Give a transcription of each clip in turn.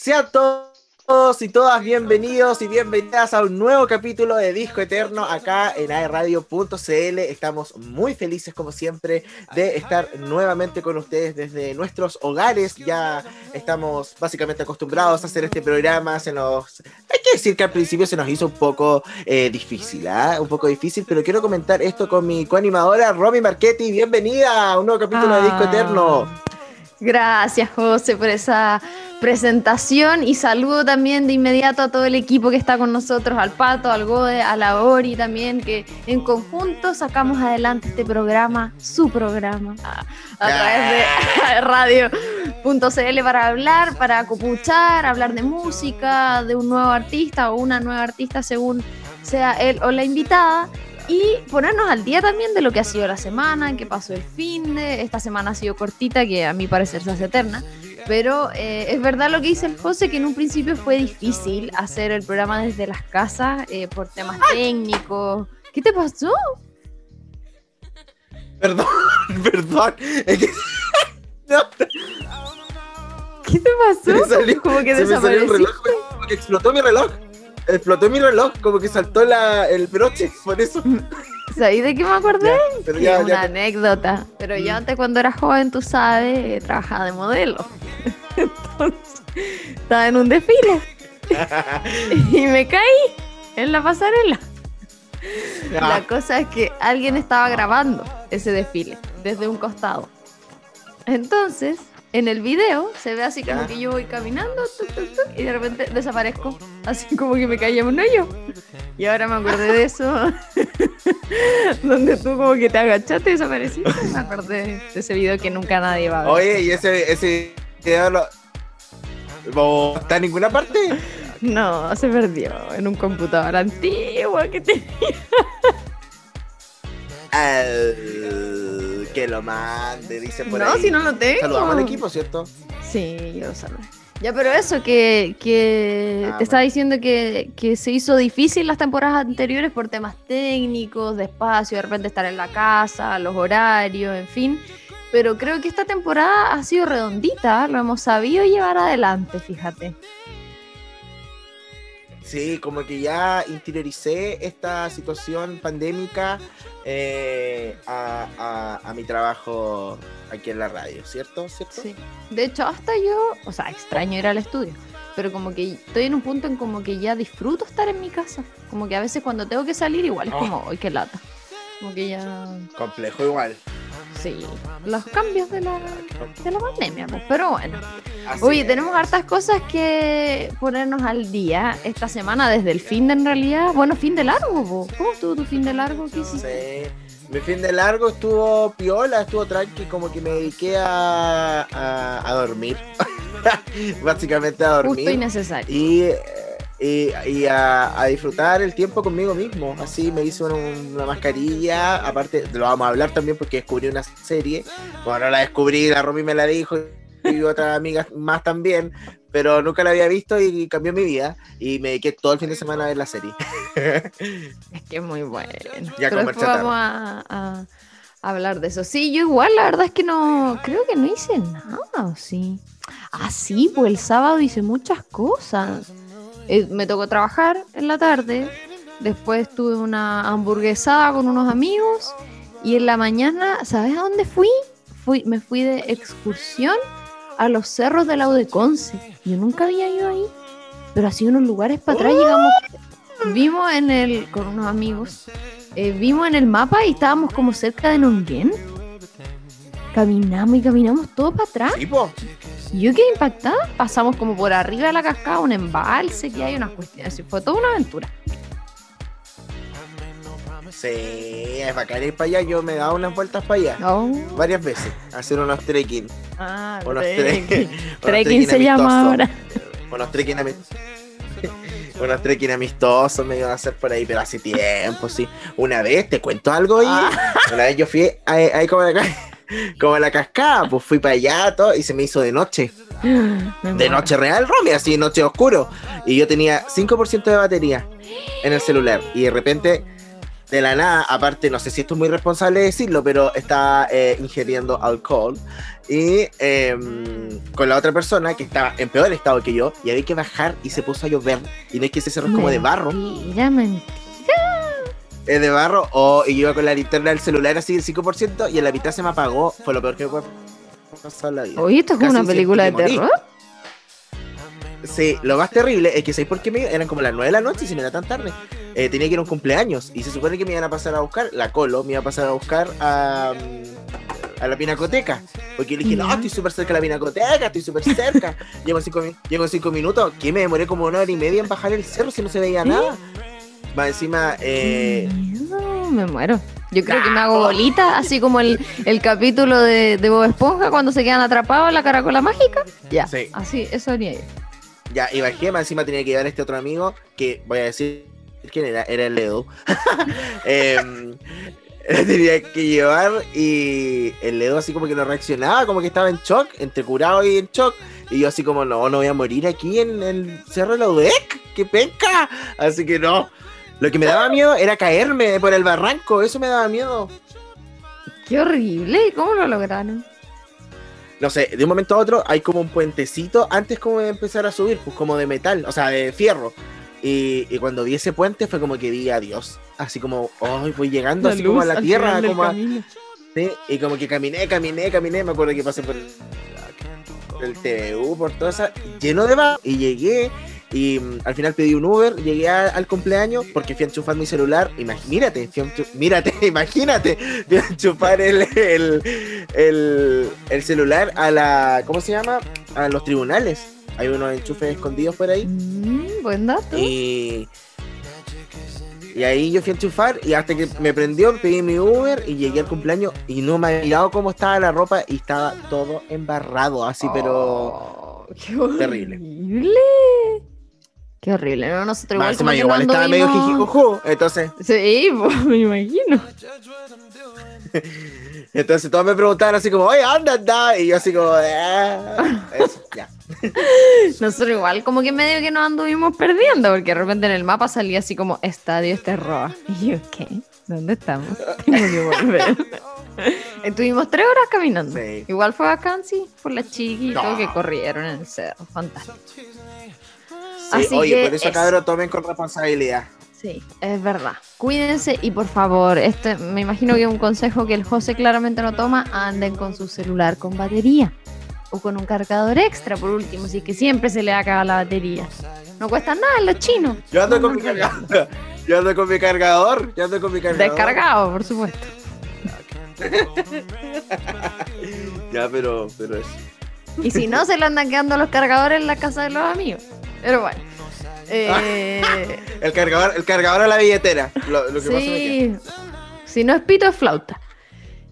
Sean todos y todas bienvenidos y bienvenidas a un nuevo capítulo de Disco Eterno acá en aerradio.cl. Estamos muy felices como siempre de estar nuevamente con ustedes desde nuestros hogares. Ya estamos básicamente acostumbrados a hacer este programa. Se nos hay que decir que al principio se nos hizo un poco eh, difícil, ¿ah? un poco difícil, pero quiero comentar esto con mi coanimadora Romy Marchetti. Bienvenida a un nuevo capítulo de Disco Eterno. Gracias, José, por esa presentación y saludo también de inmediato a todo el equipo que está con nosotros, al Pato, al Gode, a la Ori también, que en conjunto sacamos adelante este programa, su programa, a, través de radio.cl para hablar, para copuchar, hablar de música, de un nuevo artista o una nueva artista según sea él o la invitada y ponernos al día también de lo que ha sido la semana, qué pasó el fin de. Esta semana ha sido cortita, que a mi parecer se hace eterna. Pero eh, es verdad lo que dice el José, que en un principio fue difícil hacer el programa desde las casas eh, por temas técnicos. ¿Qué te pasó? Perdón, perdón. Es que... ¿Qué te pasó? Salió, como que desapareció. Como que explotó mi reloj. Explotó mi reloj, como que saltó la, el broche, por eso. ¿Sabes de qué me acordé? pero ya, una anécdota. Pero yo mm. antes cuando era joven, tú sabes, trabajaba de modelo. Entonces, estaba en un desfile. y me caí en la pasarela. La cosa es que alguien estaba grabando ese desfile desde un costado. Entonces, en el video se ve así como que yo voy caminando y de repente desaparezco, así como que me caí en un hoyo. Y ahora me acordé de eso, donde tú como que te agachaste y desapareciste. Me acordé de ese video que nunca nadie va a ver. Oye, ¿y ese, ese video lo... está en ninguna parte? No, se perdió en un computador antiguo que tenía. Que lo mande, dice por no, si no lo tengo. Saludamos al equipo, ¿cierto? Sí, yo lo saludo. Ya, pero eso, que, que ah, te estaba diciendo que, que, se hizo difícil las temporadas anteriores por temas técnicos, de espacio, de repente estar en la casa, los horarios, en fin. Pero creo que esta temporada ha sido redondita, lo hemos sabido llevar adelante, fíjate. Sí, como que ya interioricé esta situación pandémica eh, a, mi trabajo aquí en la radio, ¿cierto? ¿cierto? Sí. De hecho, hasta yo, o sea, extraño ir al estudio, pero como que estoy en un punto en como que ya disfruto estar en mi casa. Como que a veces cuando tengo que salir igual es oh. como, ¡ay, qué lata! Como que ya... Complejo igual. Sí, los cambios de la, de la pandemia, pues, pero bueno. Oye, tenemos hartas cosas que ponernos al día esta semana, desde el fin de en realidad. Bueno, fin de largo, ¿cómo estuvo tu fin de largo? ¿Qué hiciste? Sí. Mi fin de largo estuvo piola, estuvo tranqui, como que me dediqué a, a, dormir. Básicamente a dormir. Justo y necesario. Y y, a, disfrutar el tiempo conmigo mismo. Así me hice una, mascarilla. Aparte, lo vamos a hablar también porque descubrí una serie. Bueno, la descubrí, la Romy me la dijo y otras amigas más también, pero nunca la había visto y cambió mi vida. Y me dediqué todo el fin de semana a ver la serie. es que es muy bueno. Ya pero vamos a, hablar de eso. Sí, yo igual, la verdad es que no, creo que no hice nada, sí? Ah, sí, pues el sábado hice muchas cosas. Eh, me tocó trabajar en la tarde, después tuve una hamburguesada con unos amigos y en la mañana, ¿sabes a dónde fui? fui me fui de excursión a los cerros de la Udeconce. Yo nunca había ido ahí, pero así unos lugares para atrás llegamos. Vimos en el, con unos amigos, eh, vimos en el mapa y estábamos como cerca de Nonguén. Caminamos y caminamos todo para atrás. Yo quedé impactada. Pasamos como por arriba de la cascada, un embalse que hay, unas cuestiones. Fue toda una aventura. Sí, es bacán ir para allá. Yo me he dado unas vueltas para allá. Oh. Varias veces. hacer unos trekking. Ah, unos trekking. trekking se llama ahora. Unos trekking amistosos. unos trekking amistosos me iban a hacer por ahí, pero hace tiempo, sí. Una vez, te cuento algo, ah. Una vez yo fui ahí, ahí como de acá como la cascada, pues fui para allá todo, y se me hizo de noche. De noche real, Romy, así noche oscuro. Y yo tenía 5% de batería en el celular. Y de repente de la nada, aparte, no sé si esto es muy responsable decirlo, pero estaba eh, ingiriendo alcohol y em, con la otra persona que estaba en peor estado que yo y había que bajar y se puso a llover y no es que ese cerro es como de barro. Mentira, mentira. Es de barro o iba con la linterna del celular así el 5% y en la mitad se me apagó. Fue lo peor que me puede pasar la vida. Oye, esto es como una película de terror. Sí, lo más terrible es que ¿sabes por qué me eran como las 9 de la noche y se me era tan tarde? Eh, tenía que ir a un cumpleaños y se supone que me iban a pasar a buscar, la Colo me iba a pasar a buscar a, a la pinacoteca. Porque yo le dije, no, estoy súper cerca de la pinacoteca, estoy súper cerca. llego, cinco, llego cinco minutos, que me demoré como una hora y media en bajar el cerro si no se veía nada. Va encima, eh... me muero. Yo creo que me hago bolita, así como el, el capítulo de, de, Bob Esponja cuando se quedan atrapados en la caracola mágica. Ya, sí. así, eso venía yo. Ya, y bajé, más encima tenía que llevar a este otro amigo, que voy a decir quién era, era el Leo. eh, tenía que llevar y el Ledo así como que no reaccionaba, como que estaba en shock, entre curado y en shock. Y yo así como, no, no voy a morir aquí en el Cerro de la UDEC, qué penca. Así que no. Lo que me daba miedo era caerme por el barranco, eso me daba miedo. Qué horrible, ¿cómo lo lograron? No sé, de un momento a otro hay como un puentecito antes como de empezar a subir, pues como de metal, o sea, de fierro. Y, cuando vi ese puente fue como que di adiós. Así como, oh, voy llegando así como a la tierra. Como sí, y como que caminé, caminé, caminé. Me acuerdo que pasé por el, TVU, por todo eso, lleno de va Y llegué y mm, al final pedí un Uber, llegué al cumpleaños porque fui a enchufar mi celular. Imagínate, mírate, imagínate, fui a enchufar el, el, el, celular a la, ¿cómo se llama? A los tribunales. Hay unos enchufes escondidos por ahí. Mm, buen dato. Y, y ahí yo fui a enchufar y hasta que me prendió, pedí mi Uber y llegué al cumpleaños y no me había mirado cómo estaba la ropa y estaba todo embarrado, así, pero oh, qué terrible. Qué horrible, ¿no? Nosotros igual, como igual estaba medio jijijuju, entonces. Sí, pues, me imagino. entonces todos me preguntaban así como, oye, anda, anda. Y yo así como, ah, eso, ya. Nosotros igual como que medio que nos anduvimos perdiendo, porque de repente en el mapa salía así como Estadio Esterroa. Y yo, ¿qué? ¿Dónde estamos? Tengo que volver. Estuvimos tres horas caminando. Igual fue bacán, sí, por la chiqui y todo que corrieron en el cerro. Fantástico oye, por eso, cabrón, tomen con responsabilidad. Sí, es verdad. Cuídense y por favor, este, me imagino que es un consejo que el José claramente no toma, anden con su celular con batería o con un cargador extra por último, es que siempre se le acaba la batería. No cuesta nada en los chinos. Yo ando con mi cargador. Yo ando con mi cargador. Yo ando con mi cargador. Descargado, por supuesto. ya, pero, pero eso. Y si no, se le andan quedando los cargadores en la casa de los amigos. Pero bueno. Eh, el cargador, el cargador a la billetera. sí. Si no es pito, es flauta.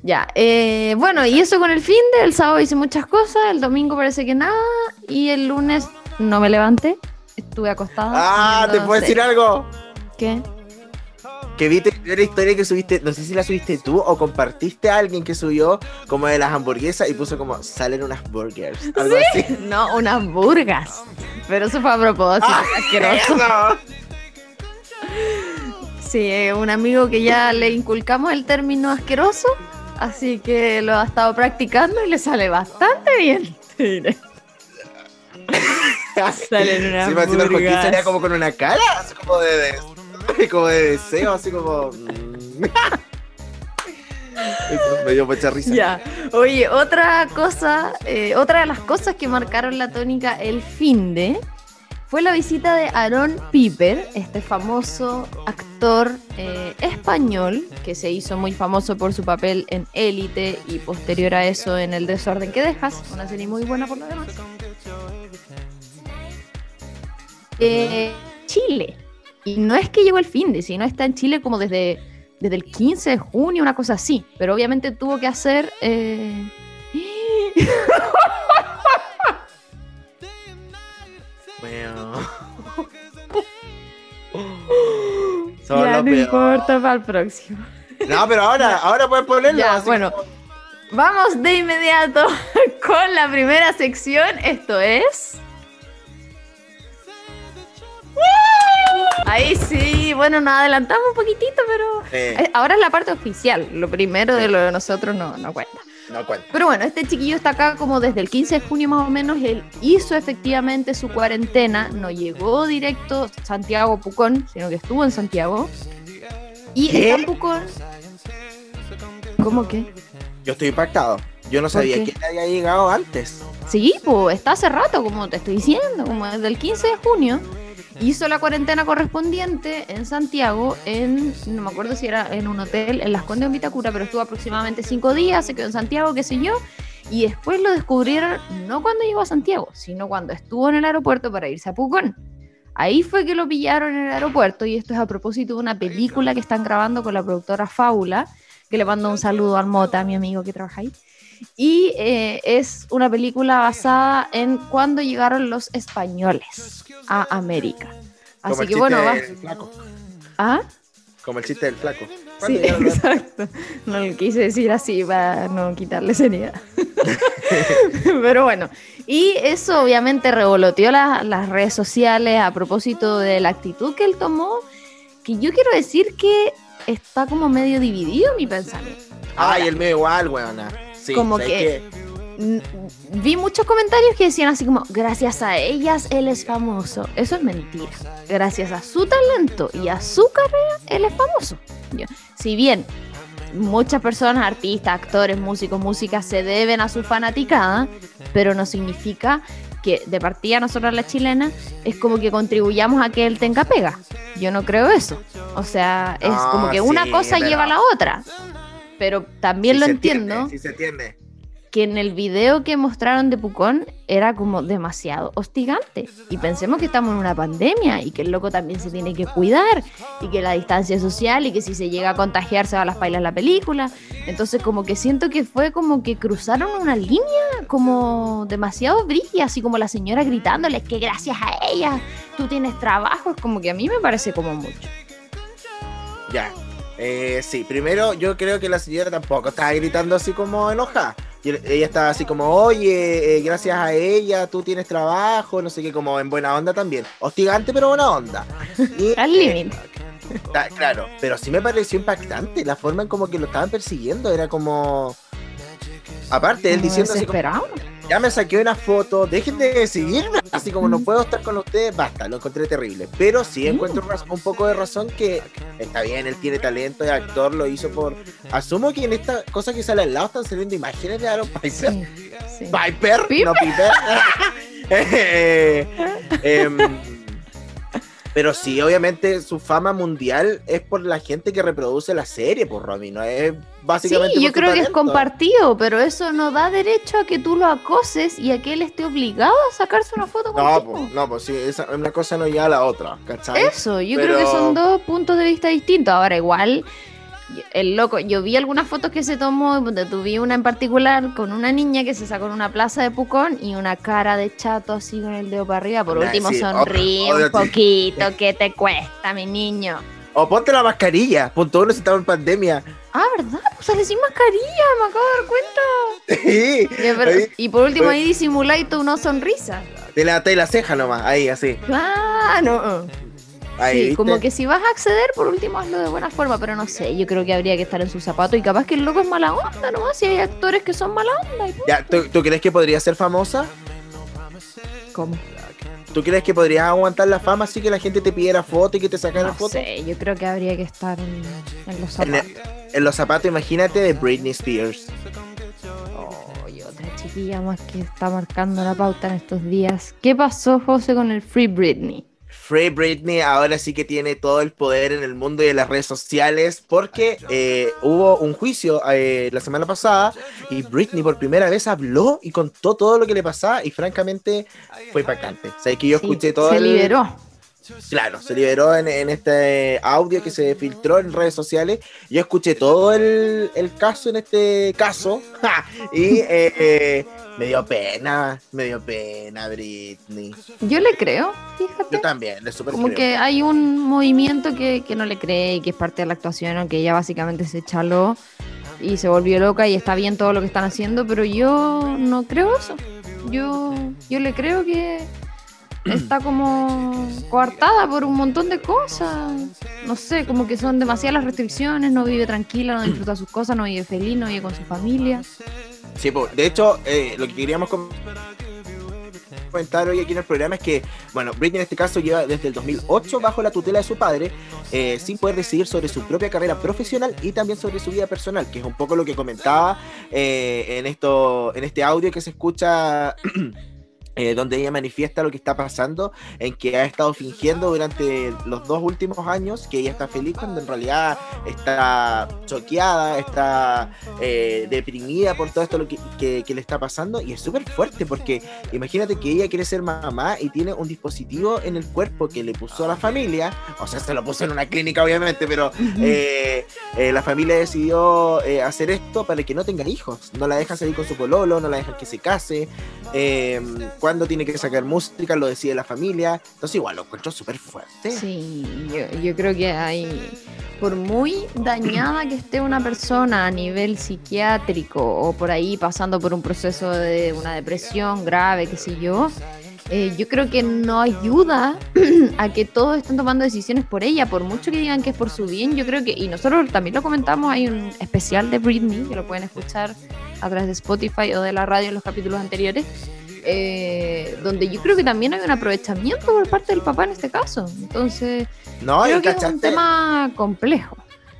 Ya, eh, bueno, y eso con el fin del sábado hice muchas cosas, el domingo parece que nada, y el lunes no me levanté, estuve acostada. Ah, ¿te puedo decir algo? ¿Qué? Que viste la historia que subiste, no sé si la subiste tú o compartiste a alguien que subió como de las hamburguesas y puso como salen unas burgers. Algo ¿Sí? así. No, unas burgas. Pero eso fue a propósito, ah, asqueroso. Sí, un amigo que ya le inculcamos el término asqueroso, así que lo ha estado practicando y le sale bastante bien. Salen unas sí, burgas. salía como con una cara, como de como de deseo, así como. Mm. me dio mucha risa. Oye, otra cosa, eh, otra de las cosas que marcaron la tónica el fin de fue la visita de Aaron Piper, este famoso actor eh, español que se hizo muy famoso por su papel en Élite y posterior a eso en El desorden que dejas, una serie muy buena por lo demás. Eh, Chile. Y no es que llegó el fin de, sino está en Chile como desde, desde el 15 de junio, una cosa así. Pero obviamente tuvo que hacer. Eh... ya no importa para el próximo. No, pero ahora, ahora puedes ponerlo. bueno, vamos de inmediato con la primera sección. Esto es. Ahí sí, bueno, nos adelantamos un poquitito, pero eh, ahora es la parte oficial. Lo primero de lo de nosotros no, no cuenta. No cuenta. Pero bueno, este chiquillo está acá como desde el 15 de junio más o menos. Él hizo efectivamente su cuarentena, no llegó directo Santiago Pucón, sino que estuvo en Santiago. Y ¿Qué? está en Pucón. ¿Cómo que? Yo estoy impactado. Yo no sabía que había llegado antes. Sí, pues está hace rato, como te estoy diciendo, como desde el 15 de junio. Hizo la cuarentena correspondiente en Santiago, en, no me acuerdo si era en un hotel, en Las Condes de Vitacura, pero estuvo aproximadamente cinco días, se quedó en Santiago, qué sé yo, y después lo descubrieron no cuando llegó a Santiago, sino cuando estuvo en el aeropuerto para irse a Pucón. Ahí fue que lo pillaron en el aeropuerto, y esto es a propósito de una película que están grabando con la productora Fábula, que le mando un saludo al Mota, mi amigo que trabaja ahí. Y eh, es una película basada en cuando llegaron los españoles a América. Así que bueno, va. ¿Ah? Como el chiste del flaco. Sí, exacto. No lo quise decir así para no quitarle seriedad. Pero bueno, y eso obviamente revoloteó las redes sociales a propósito de la actitud que él tomó, que yo quiero decir que está como medio dividido mi pensamiento. Ay, el medio igual, weona como que, vi muchos comentarios que decían así como, gracias a ellas él es famoso. Eso es mentira. Gracias a su talento y a su carrera, él es famoso. si bien muchas personas, artistas, actores, músicos, músicas, se deben a su fanaticada, pero no significa que de partida nosotros la chilena es como que contribuyamos a que él tenga pega. Yo no creo eso. O sea, es como que una cosa lleva a la otra. Pero también lo entiendo. sí se entiende. Que en el video que mostraron de Pucón era como demasiado hostigante. Y pensemos que estamos en una pandemia y que el loco también se tiene que cuidar y que la distancia social y que si se llega a contagiar se va a las pailas la película. Entonces como que siento que fue como que cruzaron una línea como demasiado brilla, así como la señora gritándole que gracias a ella tú tienes trabajo. Es como que a mí me parece como mucho. Ya, eh, sí, primero yo creo que la señora tampoco estaba gritando así como enojada. Ella estaba así como, oye, eh, gracias a ella tú tienes trabajo, no sé qué, como en buena onda también. Hostigante, pero buena onda. Al límite. claro, pero sí me pareció impactante la forma en como que lo estaban persiguiendo. Era como. Aparte, él diciendo así como, ya me saqué una foto, dejen de seguirme, así como no puedo estar con ustedes, basta, lo encontré terrible. Pero sí encuentro un poco de razón que está bien, él tiene talento de actor, lo hizo por... Asumo que en esta cosa que sale al lado están saliendo imágenes de Aaron Piper. Piper, no Piper. eh, em, pero sí, obviamente su fama mundial es por la gente que reproduce la serie, por Romy, no es básicamente. Sí, yo creo que es compartido, pero eso no da derecho a que tú lo acoses y a que él esté obligado a sacarse una foto No, pues, no, pues sí, esa, una cosa no lleva a la otra, ¿cachai? Eso, yo creo que son dos puntos de vista distintos. Ahora, igual el loco, yo vi algunas fotos que se tomó, donde tuve una en particular con una niña que se sacó en una plaza de Pucón y una cara de chato así con el dedo para arriba. Por último, sonríe un poquito, ¿qué te cuesta, mi niño? O ponte la mascarilla, punto uno si estaba en pandemia. Ah, ¿verdad? Pues sale sin mascarilla, me acabo de dar cuenta. Sí. Y, por último ahí disimuláis tú una sonrisa. Te la, te la ceja nomás, ahí, así. Claro sí, como que si vas a acceder, por último hazlo de buena forma, pero no sé, yo creo que habría que estar en su zapato y capaz que el loco es mala onda nomás, si hay actores que son mala onda. ya, ¿tú, crees que podría ser famosa? ¿Cómo? ¿Tú crees que podrías aguantar la fama así que la gente te pidiera foto y que te sacara foto? No sé, yo creo que habría que estar en, los zapatos. En, los zapatos, imagínate, de Britney Spears. Oh, y otra chiquilla más que está marcando la pauta en estos días. ¿Qué pasó, José, con el Free Britney? Free Britney ahora sí que tiene todo el poder en el mundo y en las redes sociales porque eh, hubo un juicio eh, la semana pasada y Britney por primera vez habló y contó todo lo que le pasaba y francamente fue impactante. O sea, que yo escuché todo. Se liberó. Claro, se liberó en, este audio que se filtró en redes sociales. Yo escuché todo el, caso en este caso y eh, me dio pena, me dio pena, Britney. Yo le creo, fíjate. Yo también, le super Como que hay un movimiento que, no le cree y que es parte de la actuación, aunque ella básicamente se chaló y se volvió loca y está bien todo lo que están haciendo, pero yo no creo eso. Yo, yo le creo que, está como coartada por un montón de cosas. No sé, como que son demasiadas las restricciones, no vive tranquila, no disfruta sus cosas, no vive feliz, no vive con su familia. Sí, pues, de hecho, eh, lo que queríamos comentar hoy aquí en el programa es que, bueno, Britney en este caso lleva desde el 2008 bajo la tutela de su padre, eh, sin poder decidir sobre su propia carrera profesional y también sobre su vida personal, que es un poco lo que comentaba eh, en, esto, en este audio que se escucha Eh, donde ella manifiesta lo que está pasando, en que ha estado fingiendo durante los dos últimos años que ella está feliz cuando en realidad está choqueada, está eh, deprimida por todo esto lo que, le está pasando. Y es súper fuerte porque imagínate que ella quiere ser mamá y tiene un dispositivo en el cuerpo que le puso a la familia, o sea, se lo puso en una clínica obviamente, pero eh, la familia decidió hacer esto para que no tenga hijos, no la dejan salir con su pololo, no la dejan que se case cuándo tiene que sacar música, lo decide la familia. Entonces igual lo encuentro súper fuerte. Sí, yo, creo que hay, por muy dañada que esté una persona a nivel psiquiátrico o por ahí pasando por un proceso de una depresión grave, qué sé yo, eh, yo creo que no ayuda a que todos estén tomando decisiones por ella, por mucho que digan que es por su bien, yo creo que, y nosotros también lo comentamos, hay un especial de Britney que lo pueden escuchar a través de Spotify o de la radio en los capítulos anteriores, eh, donde yo creo que también hay un aprovechamiento por parte del papá en este caso. Entonces, no, creo que es un tema complejo.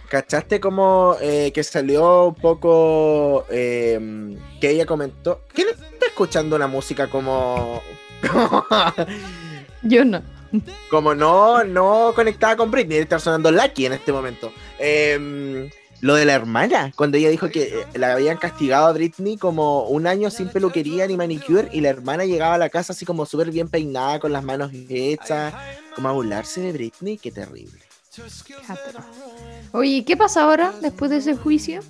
¿Cachaste como eh, que salió un poco eh, que ella comentó? ¿Quién está escuchando la música como... yo no. Como no, no conectada con Britney, está sonando Lucky en este momento. Eh, lo de la hermana, cuando ella dijo que eh, la habían castigado a Britney como un año sin peluquería ni manicure y la hermana llegaba a la casa así como súper bien peinada, con las manos hechas, como a burlarse de Britney, qué terrible. Oye, ¿qué pasa ahora después de ese juicio?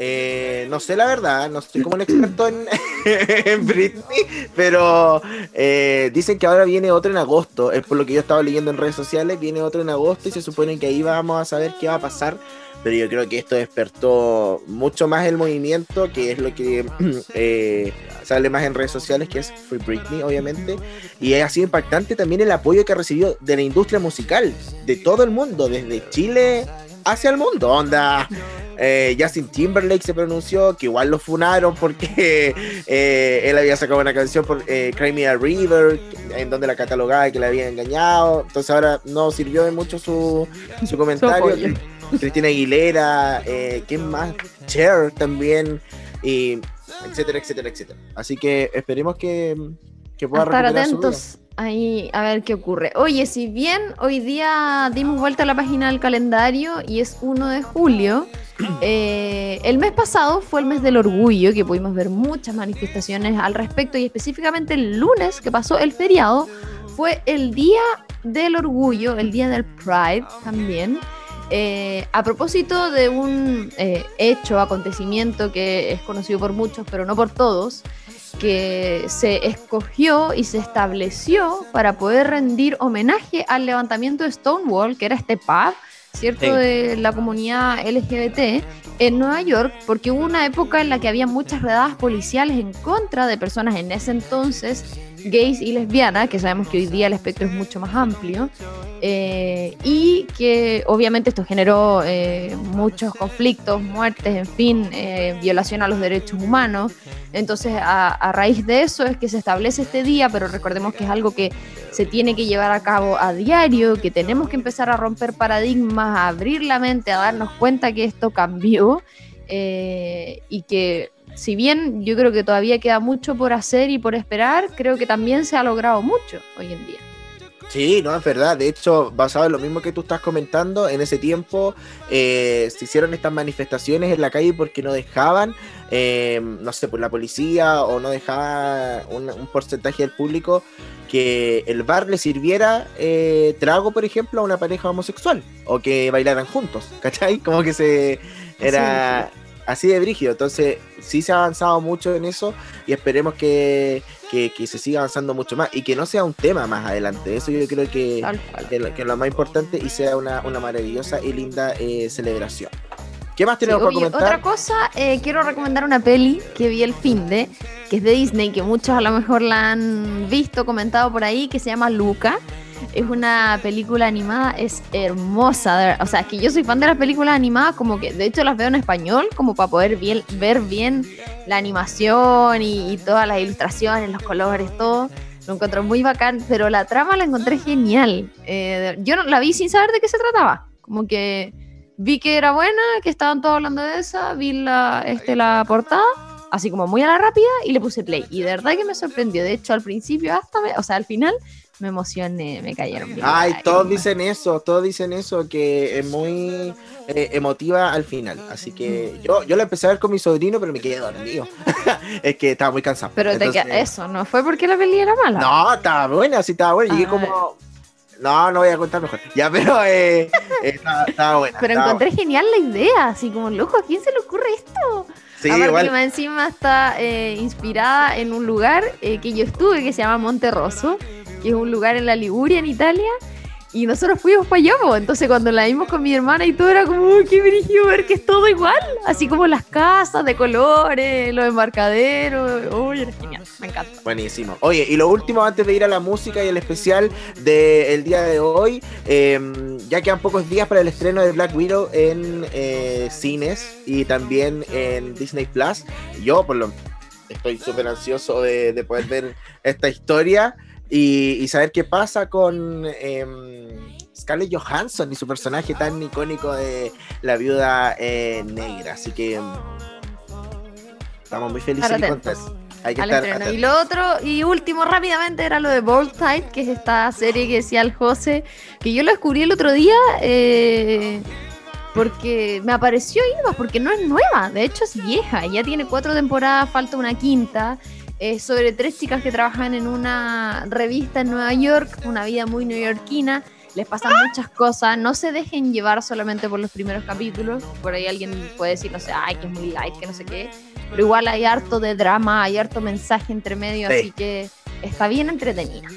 Eh, no sé la verdad, no soy como un experto en, Britney, pero eh, dicen que ahora viene otro en agosto, es por lo que yo estaba leyendo en redes sociales, viene otro en agosto y se supone que ahí vamos a saber qué va a pasar pero yo creo que esto despertó mucho más el movimiento, que es lo que eh, sale más en redes sociales, que es Free Britney, obviamente, y ha sido impactante también el apoyo que ha recibido de la industria musical, de todo el mundo, desde Chile hacia el mundo, onda. Eh, Justin Timberlake se pronunció, que igual lo funaron porque eh, él había sacado una canción por eh, Crimea River, en donde la catalogaba y que la había engañado. Entonces ahora no sirvió de mucho su, su comentario. Cristina Aguilera, eh, ¿quién más? Cher también, y etcétera, etcétera, etcétera. Así que esperemos que, que pueda Estar atentos ahí a ver qué ocurre. Oye, si bien hoy día dimos vuelta a la página del calendario y es 1 de julio, eh, el mes pasado fue el mes del orgullo, que pudimos ver muchas manifestaciones al respecto y específicamente el lunes que pasó el feriado fue el día del orgullo, el día del Pride también. Eh, a propósito de un eh, hecho, acontecimiento que es conocido por muchos, pero no por todos, que se escogió y se estableció para poder rendir homenaje al levantamiento de Stonewall, que era este pub, ¿cierto?, de la comunidad LGBT en Nueva York, porque hubo una época en la que había muchas redadas policiales en contra de personas en ese entonces gays y lesbianas, que sabemos que hoy día el espectro es mucho más amplio, eh, y que obviamente esto generó eh, muchos conflictos, muertes, en fin, eh, violación a los derechos humanos. Entonces, a, raíz de eso es que se establece este día, pero recordemos que es algo que se tiene que llevar a cabo a diario, que tenemos que empezar a romper paradigmas, a abrir la mente, a darnos cuenta que esto cambió y que si bien yo creo que todavía queda mucho por hacer y por esperar, creo que también se ha logrado mucho hoy en día. Sí, no, es verdad. De hecho, basado en lo mismo que tú estás comentando, en ese tiempo eh, se hicieron estas manifestaciones en la calle porque no dejaban, eh, no sé, por la policía o no dejaba un, porcentaje del público que el bar le sirviera eh, trago, por ejemplo, a una pareja homosexual o que bailaran juntos, ¿cachai? Como que se era así de brígido. Entonces, sí se ha avanzado mucho en eso y esperemos que, se siga avanzando mucho más y que no sea un tema más adelante. Eso yo creo que, que, es lo más importante y sea una, maravillosa y linda eh, celebración. ¿Qué más tenemos para comentar? Otra cosa, eh, quiero recomendar una peli que vi el fin de que es de Disney, que muchos a lo mejor la han visto, comentado por ahí, que se llama Luca. Es una película animada, es hermosa. O sea, que yo soy fan de las películas animadas, como que de hecho las veo en español, como para poder ver bien la animación y, todas las ilustraciones, los colores, todo. Lo encontré muy bacán, pero la trama la encontré genial. Eh, yo no, la vi sin saber de qué se trataba. Como que vi que era buena, que estaban todos hablando de esa, vi la, este, la portada, así como muy a la rápida, y le puse play. Y de verdad que me sorprendió. De hecho, al principio, hasta, o sea, al final, me emocioné, me cayeron bien. Ay, todos dicen eso, todos dicen eso, que es muy eh, emotiva al final. Así que yo, yo la empecé a ver con mi sobrino, pero me quedé dormido. es que estaba muy cansado. Pero eso, ¿no fue porque la peli era mala? No, estaba buena, sí estaba buena. Llegué ah. como... No, no voy a contar mejor. Ya, pero eh, eh estaba, buena. Pero encontré genial la idea, así como, loco, ¿a quién se le ocurre esto? Sí, igual. que encima está inspirada en un lugar que yo estuve que se llama Monte Rosso que es un lugar en la Liguria, en Italia. Y nosotros fuimos para allá, entonces cuando la vimos con mi hermana y todo era como, qué brillo ver que es todo igual, así como las casas de colores, los embarcaderos, uy, era genial, me encanta. Buenísimo. Oye, y lo último antes de ir a la música y el especial del día de hoy, em, ya quedan pocos días para el estreno de Black Widow en eh, cines y también en Disney Plus. Yo, por lo estoy súper ansioso de, de poder ver esta historia y, saber qué pasa con em, Scarlett Johansson y su personaje tan icónico de la viuda eh, negra. Así que em, estamos muy felices y contentos. Hay que estar y lo otro, y último rápidamente, era lo de Bold Tide, que es esta serie que decía el José, que yo lo descubrí el otro día. Eh, porque me apareció Iva, porque no es nueva, de hecho es vieja, ya tiene cuatro temporadas, falta una quinta, sobre tres chicas que trabajan en una revista en Nueva York, una vida muy neoyorquina. Les pasan muchas cosas, no se dejen llevar solamente por los primeros capítulos. Por ahí alguien puede decir, no sé, ay, que es muy light, que no sé qué. Pero igual hay harto de drama, hay harto mensaje entre medio, así que está bien entretenida.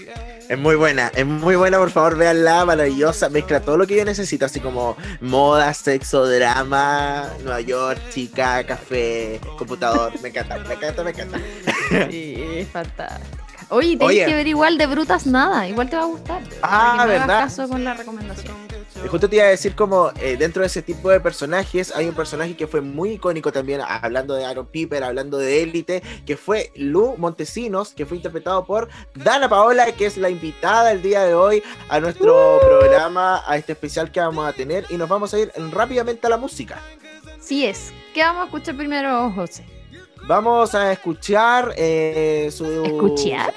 Es muy buena, es muy buena, por favor, véanla, maravillosa, mezcla todo lo que yo necesito, así como moda, sexo, drama, Nueva York, chica, café, computador, me encanta, me encanta, me encanta. Sí, es fantástica. Oye, tienes que ver igual de brutas nada, igual te va a gustar. Ah, verdad. caso con la recomendación. Justo te iba a decir como eh, dentro de ese tipo de personajes hay un personaje que fue muy icónico también, hablando de Aaron Piper, hablando de Élite, que fue Lu Montesinos, que fue interpretado por Dana Paola, que es la invitada el día de hoy a nuestro programa, a este especial que vamos a tener. Y nos vamos a ir rápidamente a la música. Sí es. ¿Qué vamos a escuchar primero, José? Vamos a escuchar eh, su... ¿Escuchar?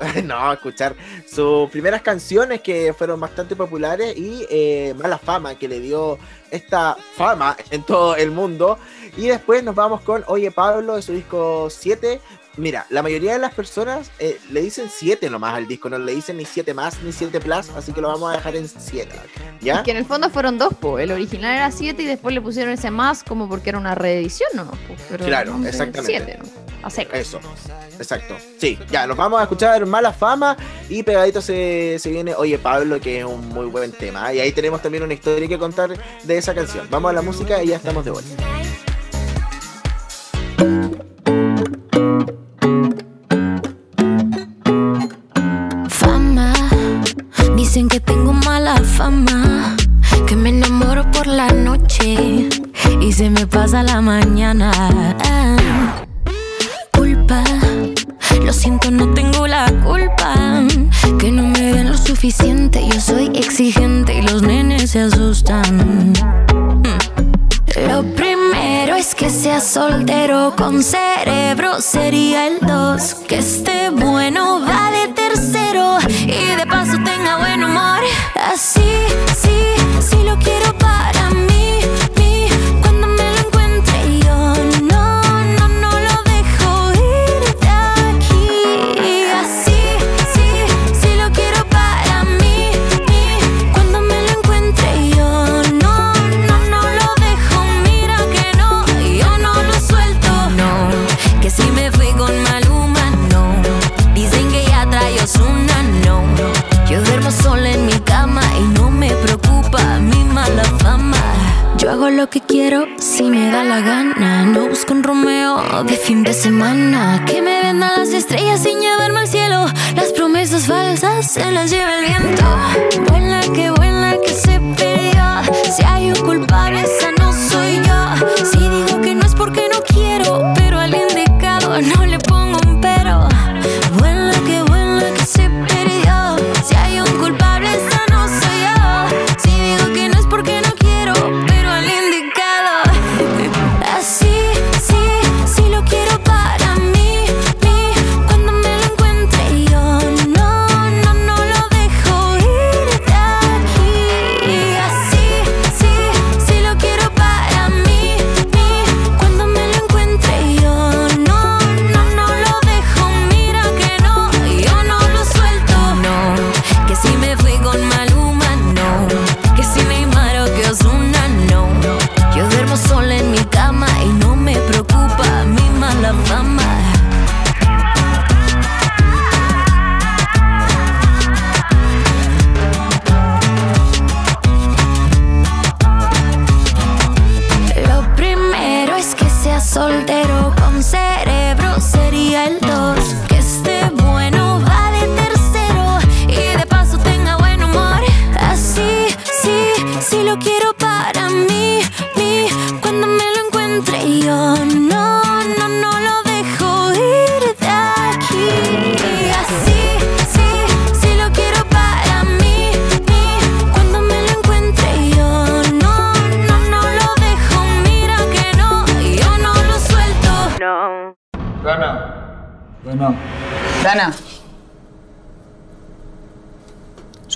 no, escuchar sus primeras canciones que fueron bastante populares y eh, mala fama que le dio esta fama en todo el mundo. Y después nos vamos con Oye Pablo de su disco 7, Mira, la mayoría de las personas eh, le dicen 7 nomás al disco, no le dicen ni 7 más ni 7 plus, así que lo vamos a dejar en 7. ¿Ya? Es que en el fondo fueron dos, po. el original era 7 y después le pusieron ese más como porque era una reedición, ¿no? claro, exactamente. Eso, exacto. Sí, ya, nos vamos a escuchar Mala Fama y pegadito se, se viene Oye Pablo, que es un muy buen tema. Y ahí tenemos también una historia que contar de esa canción. Vamos a la música y ya estamos de vuelta. Dicen que tengo mala fama, que me enamoro por la noche y se me pasa la mañana. Con cerebro, sería el dos. Que esté bueno, va de tercero y de paso tenga buen humor. Así, sí, sí lo quiero para quiero si me da la gana. No busco un Romeo de fin de semana. Que me vendan las estrellas sin llevarme al cielo. Las promesas falsas se las lleva el viento. Buena que buena que se perdió. Si hay un culpable,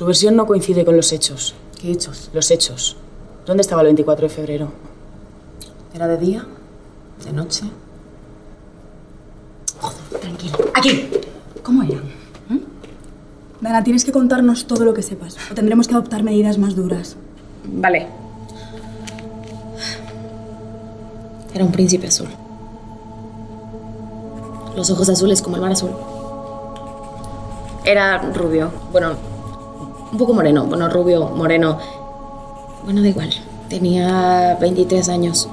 Su versión no coincide con los hechos. ¿Qué hechos? Los hechos. ¿Dónde estaba el 24 de febrero? ¿Era de día? ¿De noche? Joder, tranquilo. ¡Aquí! ¿Cómo eran? Dana, tienes que contarnos todo lo que sepas, o tendremos que adoptar medidas más duras. Vale. Era un príncipe azul. Los ojos azules como el mar azul. Era rubio. Bueno, un poco moreno. Bueno, rubio, moreno. Bueno, da igual. Tenía 23 años.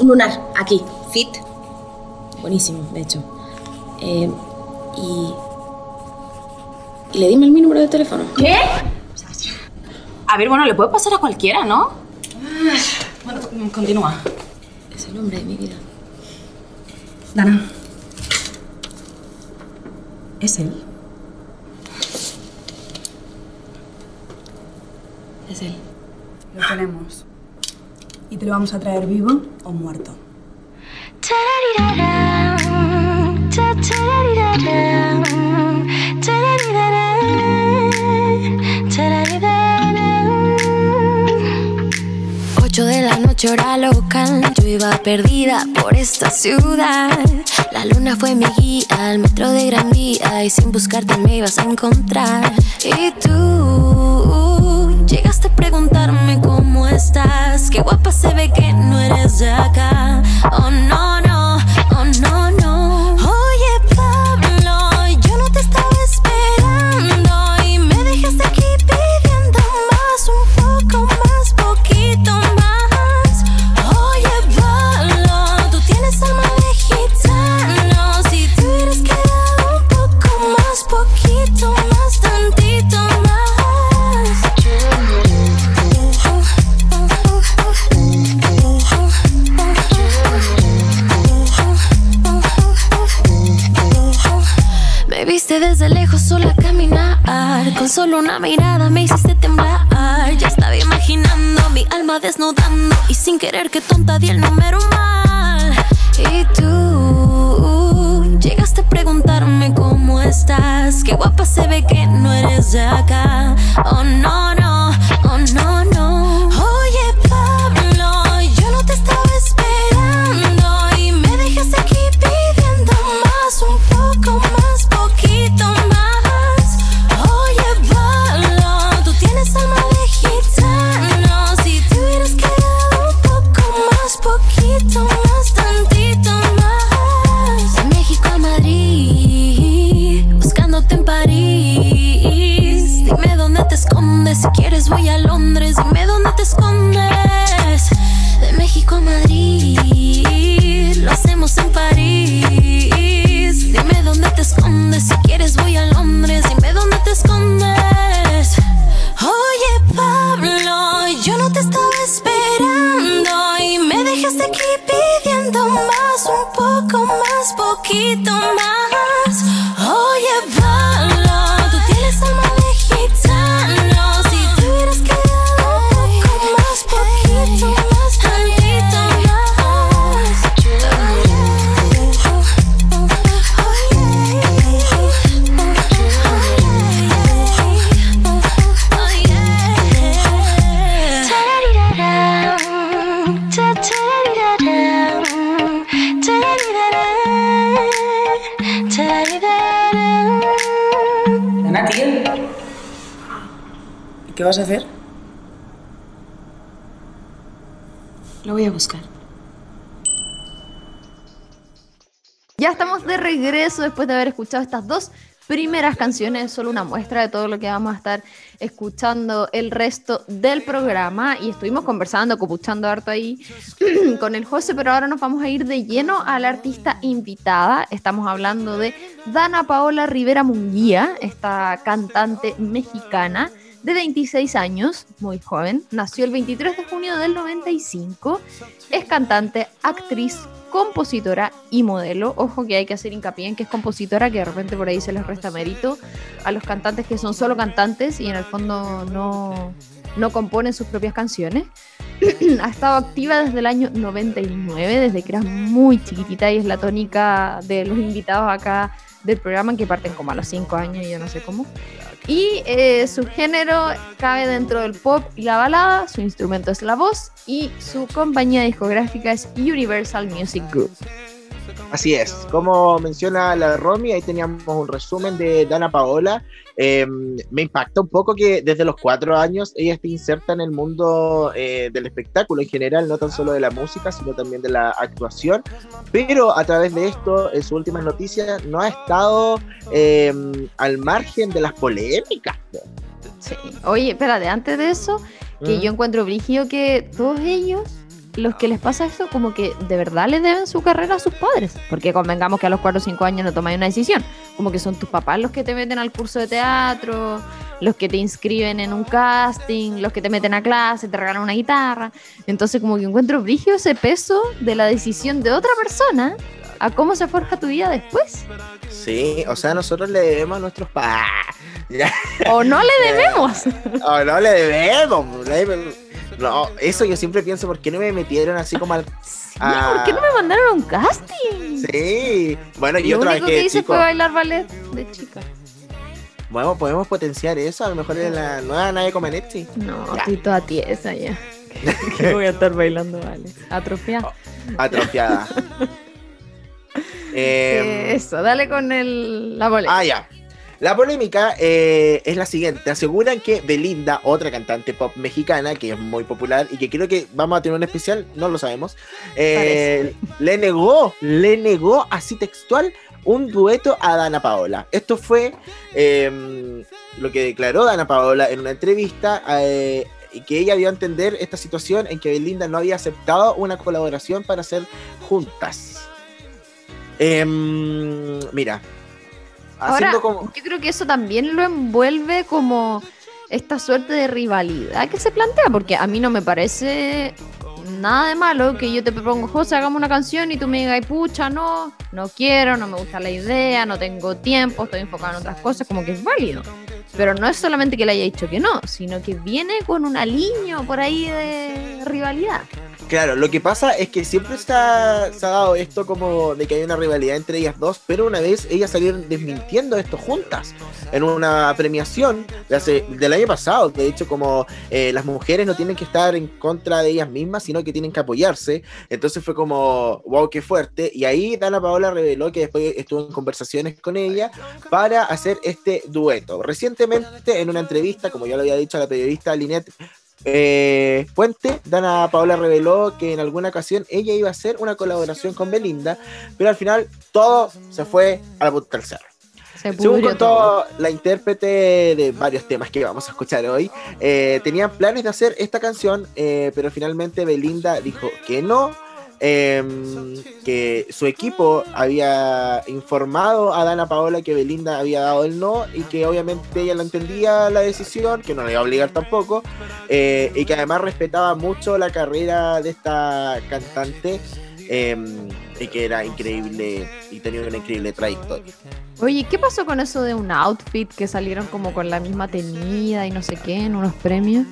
Un lunar, aquí, fit. Buenísimo, de hecho. Eh, y. Y le dime mi número de teléfono. ¿Qué? A ver, bueno, le puede pasar a cualquiera, ¿no? Bueno, continúa. Es el hombre de mi vida. Dana. ¿Es él? Es él. Lo tenemos. Y te lo vamos a traer vivo o muerto. Ocho de la noche hora local, yo iba perdida por esta ciudad. La luna fue mi guía al metro de Gran Vía y sin buscarte me ibas a encontrar. Y tú preguntarme cómo estás. Qué guapa se ve que no eres de acá. Oh no, Con Lo voy a buscar. Ya estamos de regreso después de haber escuchado estas dos primeras canciones, solo una muestra de todo lo que vamos a estar escuchando el resto del programa y estuvimos conversando, copuchando harto ahí con el José, pero ahora nos vamos a ir de lleno a la artista invitada. Estamos hablando de Dana Paola Rivera Munguía, esta cantante mexicana de 26 años, muy joven, nació el 23 de junio del 95, es cantante, actriz, compositora y modelo. Ojo que hay que hacer hincapié en que es compositora, que de repente por ahí se les resta mérito a los cantantes que son solo cantantes y en el fondo no, no componen sus propias canciones. ha estado activa desde el año 99, desde que era muy chiquitita y es la tónica de los invitados acá del programa que parten como a los 5 años y yo no sé cómo. Y eh, su género cabe dentro del pop y la balada, su instrumento es la voz y su compañía discográfica es Universal Music Group. Así es, como menciona la Romy, ahí teníamos un resumen de Dana Paola. Eh, me impacta un poco que desde los cuatro años ella esté inserta en el mundo eh, del espectáculo en general, no tan solo de la música, sino también de la actuación. Pero a través de esto, en sus últimas noticias, no ha estado eh, al margen de las polémicas. Sí. Oye, espérate, antes de eso, que Mm. yo encuentro brígido que todos ellos los que les pasa esto como que de verdad le deben su carrera a sus padres. Porque convengamos que a los 4 o 5 años no tomáis una decisión. Como que son tus papás los que te meten al curso de teatro, los que te inscriben en un casting, los que te meten a clase, te regalan una guitarra. Entonces como que encuentro brígido ese peso de la decisión de otra persona a cómo se forja tu vida después. Sí, o sea, nosotros le debemos a nuestros padres. O no le debemos. Oh, no le debemos. le debemos. No, eso yo siempre pienso, ¿por qué no me metieron así como al... Ah, ¿Por qué no me mandaron a un casting? Sí, bueno, y Lo otra vez que, que, hice chico, fue bailar ballet de chica. bueno, podemos potenciar eso, a lo mejor en la nueva Naya Comaneci. No, estoy toda tiesa ya. ¿Qué voy a estar bailando ballet? Atrofiada. Atrofiada. Eh, Em, eso, dale con el, la boleta. Ah, ya. La polémica eh, es la siguiente. Aseguran que Belinda, otra cantante pop mexicana que es muy popular y que creo que vamos a tener un especial, no lo sabemos, eh, le negó, le negó así textual un dueto a Dana Paola. Esto fue eh, lo que declaró Dana Paola en una entrevista eh, y que ella dio a entender esta situación en que Belinda no había aceptado una colaboración para hacer juntas. Em, mira, Ahora, como... yo creo que eso también lo envuelve como esta suerte de rivalidad que se plantea, porque a mí no me parece nada de malo que yo te propongo, José, hagamos una canción y tú me digas, "Ay, pucha, no, no quiero, no me gusta la idea, no tengo tiempo, estoy enfocado en otras cosas, como que es válido. Pero no es solamente que le haya dicho que no, sino que viene con un aliño por ahí de rivalidad. Claro, lo que pasa es que siempre se ha, se ha dado esto como de que hay una rivalidad entre ellas dos, pero una vez ellas salieron desmintiendo esto juntas en una premiación de hace- del año pasado. De hecho, como eh, las mujeres no tienen que estar en contra de ellas mismas, sino que tienen que apoyarse. Entonces fue como, wow, qué fuerte. Y ahí Dana Paola reveló que después estuvo en conversaciones con ella para hacer este dueto. Recientemente, en una entrevista, como ya lo había dicho la periodista Linet eh, Puente, Dana Paola reveló que en alguna ocasión ella iba a hacer una colaboración con Belinda, pero al final todo se fue a la punta del cerro. Se Según contó todo. la intérprete de varios temas que vamos a escuchar hoy, eh, tenían planes de hacer esta canción, eh, pero finalmente Belinda dijo que no. Em, que su equipo había informado a Dana Paola que Belinda había dado el no y que obviamente ella no entendía la decisión, que no le iba a obligar tampoco, eh, y que además respetaba mucho la carrera de esta cantante. Em, y que era increíble y tenía una increíble trayectoria. Oye, ¿qué pasó con eso de un outfit que salieron como con la misma tenida y no sé qué en unos premios?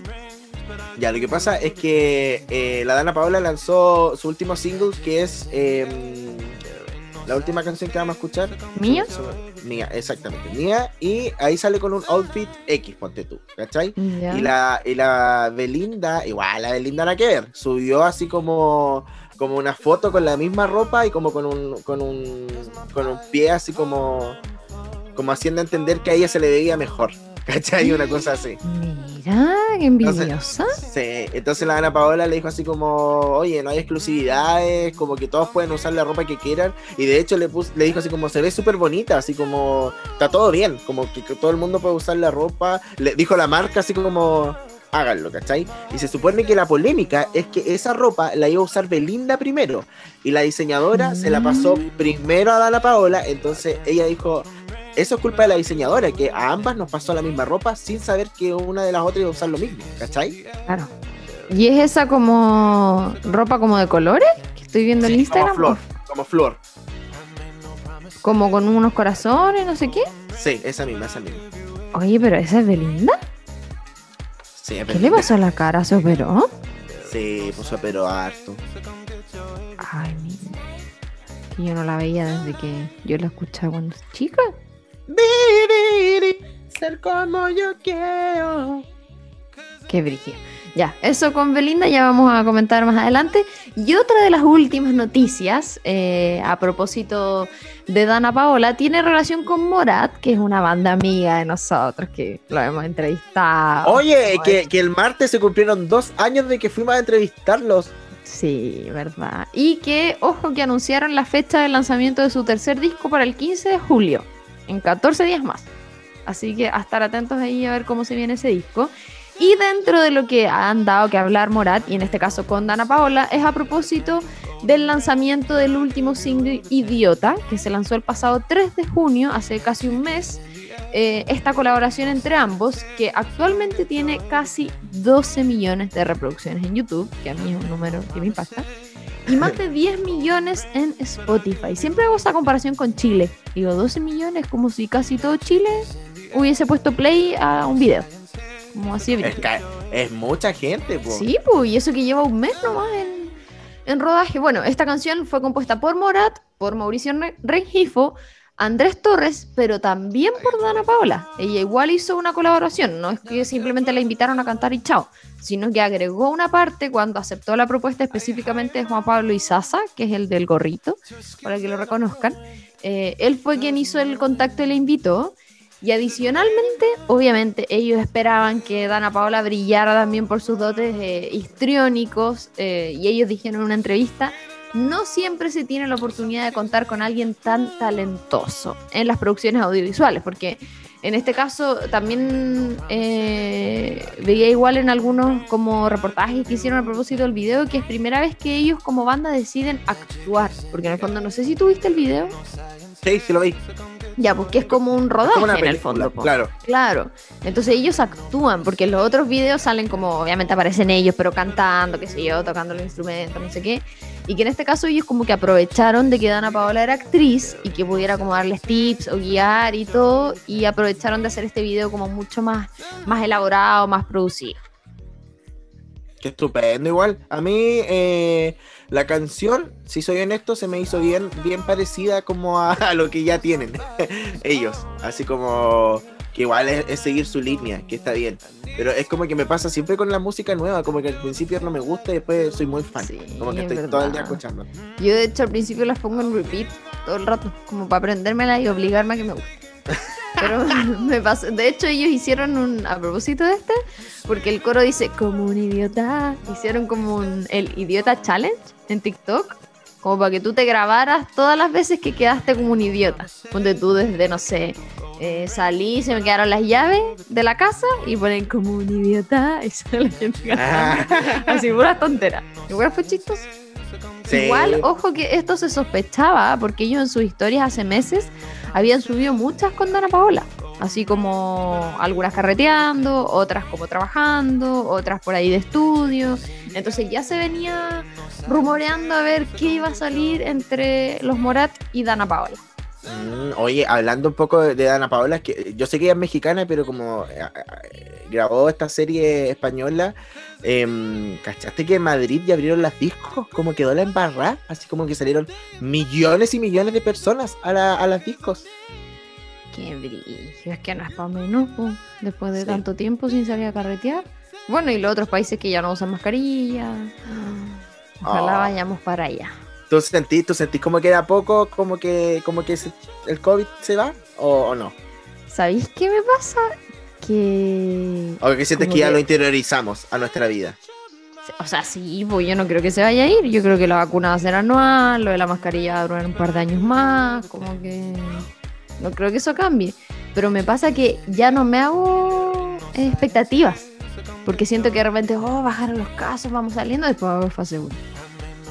Ya, lo que pasa es que eh, la Dana Paola lanzó su último single que es em, la última canción que vamos a escuchar. ¿Mía? Mía, exactamente. Mía. Y ahí sale con un outfit X, ponte tú, ¿cachai? Y, la, y la Belinda, igual la Belinda la que ver, subió así como como una foto con la misma ropa y como con un, con un, con un pie así como, como haciendo entender que a ella se le veía mejor. ¿Cachai? Una cosa así. Mira, qué envidiosa. sí, entonces la Ana Paola le dijo así como, oye, no hay exclusividades, como que todos pueden usar la ropa que quieran. Y de hecho le, le dijo así como, se ve súper bonita, así como, está todo bien, como que, que, todo el mundo puede usar la ropa. Le dijo la marca así como, háganlo, ¿cachai? Y se supone que la polémica es que esa ropa la iba a usar Belinda primero y la diseñadora se la pasó mm. primero a Dana Paola, entonces ella dijo, eso es culpa de la diseñadora, que a ambas nos pasó la misma ropa sin saber que una de las otras iba a usar lo mismo, ¿cachai? Claro. ¿Y es esa como ropa como de colores que estoy viendo en Instagram? Como flor, como flor. Como con unos corazones, no sé qué. Sí, esa misma, esa misma. Oye, pero esa es Belinda. ¿Qué le pasó a la cara? ¿Se operó? Sí, pues se operó harto. Ay, mira. Que yo no la veía desde que yo la escuchaba cuando era chica. Ser como yo quiero. Qué brillo. Ya, eso con Belinda ya vamos a comentar más adelante. Y otra de las últimas noticias, eh, a propósito de Dana Paola, tiene relación con Morat, que es una banda amiga de nosotros, que lo hemos entrevistado. Oye, que, que, el martes se cumplieron dos años de que fuimos a entrevistarlos. Sí, verdad. Y que, ojo, que anunciaron la fecha de lanzamiento de su tercer disco para el 15 de julio, en 14 días más. Así que a estar atentos ahí a ver cómo se viene ese disco. Y dentro de lo que han dado que hablar Morat, y en este caso con Dana Paola, es a propósito del lanzamiento del último single Idiota, que se lanzó el pasado 3 de junio, hace casi un mes. Eh, esta colaboración entre ambos, que actualmente tiene casi 12 millones de reproducciones en YouTube, que a mí es un número que me impacta, y más de 10 millones en Spotify. Siempre hago esta comparación con Chile. Digo, 12 millones, como si casi todo Chile hubiese puesto play a un video. Como así es, es mucha gente, pues. Sí, pues, y eso que lleva un mes nomás en, en rodaje. Bueno, esta canción fue compuesta por Morat, por Mauricio Rengifo, Andrés Torres, pero también por Dana Paola. Ella igual hizo una colaboración, no es que simplemente la invitaron a cantar y chao, sino que agregó una parte cuando aceptó la propuesta específicamente de Juan Pablo Izaza, que es el del gorrito, para que lo reconozcan. Eh, él fue quien hizo el contacto y le invitó. Y adicionalmente, obviamente, ellos esperaban que Dana Paola brillara también por sus dotes eh, histriónicos. Eh, y ellos dijeron en una entrevista: no siempre se tiene la oportunidad de contar con alguien tan talentoso en las producciones audiovisuales, porque en este caso también eh, veía igual en algunos como reportajes que hicieron a propósito del video que es primera vez que ellos como banda deciden actuar, porque en el fondo no sé si tuviste el video. Sí, sí lo vi. Ya, porque es como un rodaje en el fondo. Claro. Claro. Entonces ellos actúan, porque los otros videos salen como, obviamente aparecen ellos, pero cantando, qué sé yo, tocando los instrumentos, no sé qué. Y que en este caso ellos como que aprovecharon de que Dana Paola era actriz y que pudiera como darles tips o guiar y todo, y aprovecharon de hacer este video como mucho más, más elaborado, más producido. Qué estupendo, igual. A mí, eh, la canción, si soy honesto, se me hizo bien, bien parecida como a, lo que ya tienen ellos. Así como que igual es, seguir su línea, que está bien. Pero es como que me pasa siempre con la música nueva, como que al principio no me gusta y después soy muy fan. como que estoy todo el día escuchando. Yo de hecho al principio las pongo en repeat todo el rato, como para aprendérmela y obligarme a que me guste. Pero me pasó. De hecho, ellos hicieron un. A propósito de este, porque el coro dice como un idiota. Hicieron como un, el idiota challenge en TikTok. Como para que tú te grabaras todas las veces que quedaste como un idiota. Donde tú desde, no sé, eh, salí, se me quedaron las llaves de la casa y ponen como un idiota. Y sale la gente Así, pura tontera. Igual fue chistoso. Igual, ojo que esto se sospechaba, porque ellos en sus historias hace meses habían subido muchas con Dana Paola. Así como algunas carreteando, otras como trabajando, otras por ahí de estudio. Entonces ya se venía rumoreando a ver qué iba a salir entre los Morat y Dana Paola. Mm, oye, hablando un poco de Dana Paola, que yo sé que ella es mexicana, pero como eh, eh, grabó esta serie española, eh, ¿cachaste que en Madrid ya abrieron las discos? Como quedó la embarrada, así como que salieron millones y millones de personas a, las discos. Qué brillo, es que no es para menos, después de tanto tiempo sin salir a carretear. Bueno, y los otros países que ya no usan mascarilla. Ojalá ah. vayamos para allá. ¿Tú sentís, tú sentís como que era poco, como que, como que el COVID se va o, no? ¿Sabéis qué me pasa? Que... O que sientes que ya lo interiorizamos a nuestra vida. O sea, sí, pues yo no creo que se vaya a ir. Yo creo que la vacuna va a ser anual, lo de la mascarilla va a durar un par de años más, como que... No creo que eso cambie. Pero me pasa que ya no me hago expectativas. Porque siento que de repente, oh, bajaron los casos, vamos saliendo, después va a haber fase 1.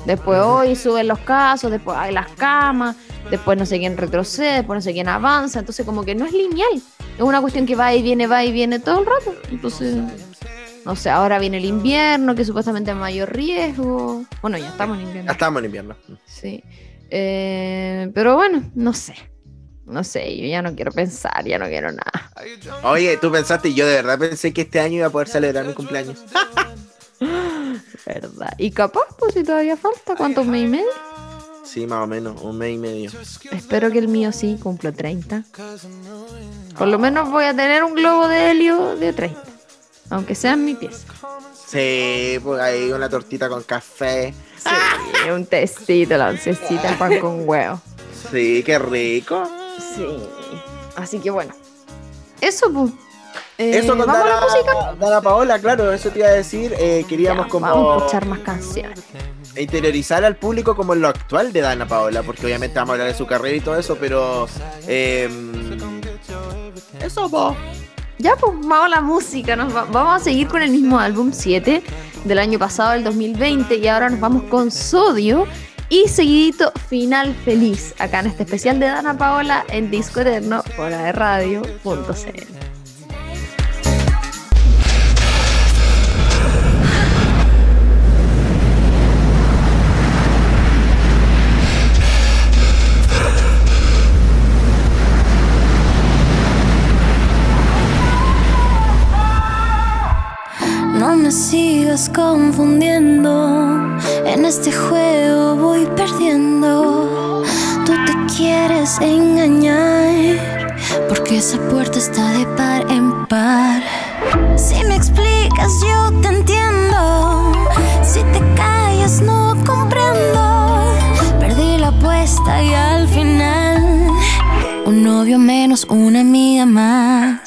Después hoy suben los casos, después hay las camas, después no sé quién retrocede, después no sé quién avanza. Entonces como que no es lineal. Es una cuestión que va y viene, va y viene todo el rato. Entonces, no sé, ahora viene el invierno, que supuestamente hay mayor riesgo. Bueno, ya estamos en invierno. Ya estamos en invierno. Sí. Eh, pero bueno, no sé. No sé, yo ya no quiero pensar, ya no quiero nada. Oye, tú pensaste, yo de verdad pensé que este año iba a poder celebrar mi cumpleaños. Verdad. Y capaz, pues si todavía falta, ¿cuántos mes y medio? Sí, más o menos, un mes y medio. Espero que el mío sí cumpla 30. Por lo menos voy a tener un globo de helio de 30. Aunque sea en mi pieza. Sí, pues ahí una tortita con café. Sí, un testito, la oncecita, pan con huevo. Sí, qué rico. Sí. Así que bueno. Eso, pues. Eso con Dana, Paola, claro, eso te iba a decir. Eh, queríamos como. Vamos a escuchar más canciones. Interiorizar al público como en lo actual de Dana Paola, porque obviamente vamos a hablar de su carrera y todo eso, pero. Em, eso, vos. Ya, pues vamos a la música. Nos vamos a seguir con el mismo álbum 7 del año pasado, el 2020, y ahora nos vamos con Sodio. Y seguidito, final feliz, acá en este especial de Dana Paola en Disco Eterno, por de radio.cl. sigas confundiendo. En este juego voy perdiendo. Tú te quieres engañar. Porque esa puerta está de par en par. Si me explicas, yo te entiendo. Si te callas, no comprendo. Perdí la apuesta y al final. Un novio menos, una amiga más.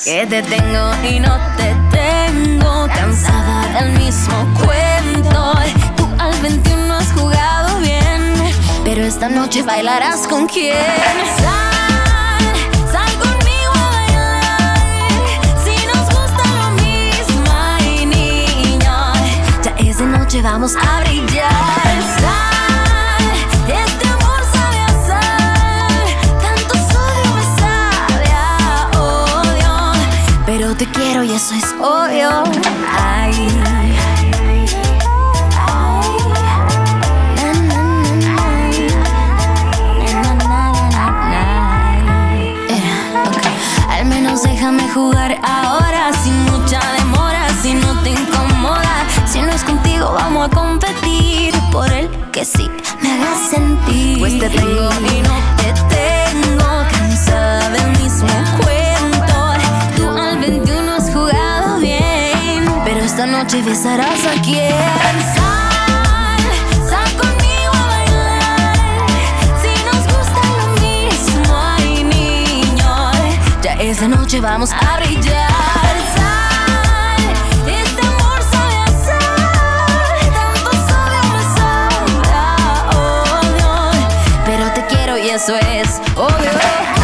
Que te tengo y no te tengo. Cansada del mismo cuento. Tú al 21 has jugado bien. Pero esta noche bailarás con quién. Sal, sal conmigo a bailar. Si nos gusta lo mismo, niña. Ya es de noche, vamos a brillar. Quiero y eso es obvio. Ay. Al menos déjame jugar ahora sin mucha demora, si no te incomoda. Si no es contigo, vamos a competir por el que sí me haga sentir. Pues te tengo y no te tengo, cansada del mismo cuerpo. Noche besarás a quien sal, sal conmigo a bailar. Si nos gusta lo mismo, ay niño, ya esta noche vamos a brillar. Este amor sabe sal, tanto sabe a oh, pero te quiero y eso es obvio.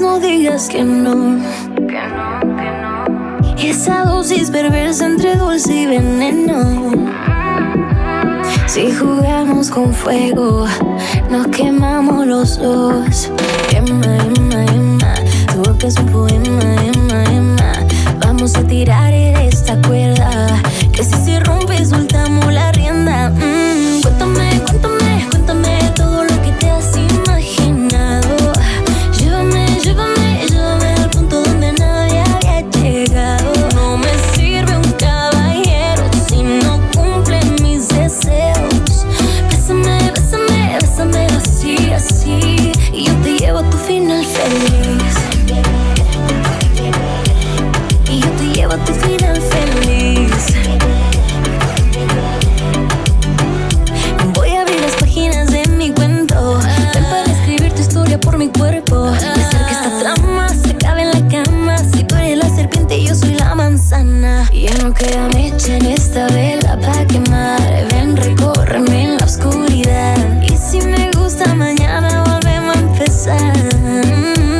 no digas que no. Que no, que no. Esa dosis perversa entre dulce y veneno. Si jugamos con fuego, nos quemamos los dos. Emma, Emma, Emma, tu boca es un poema, Emma, Emma. Vamos a tirar esta cuerda, que si se rompe soltamos la rienda. Mm, empezar.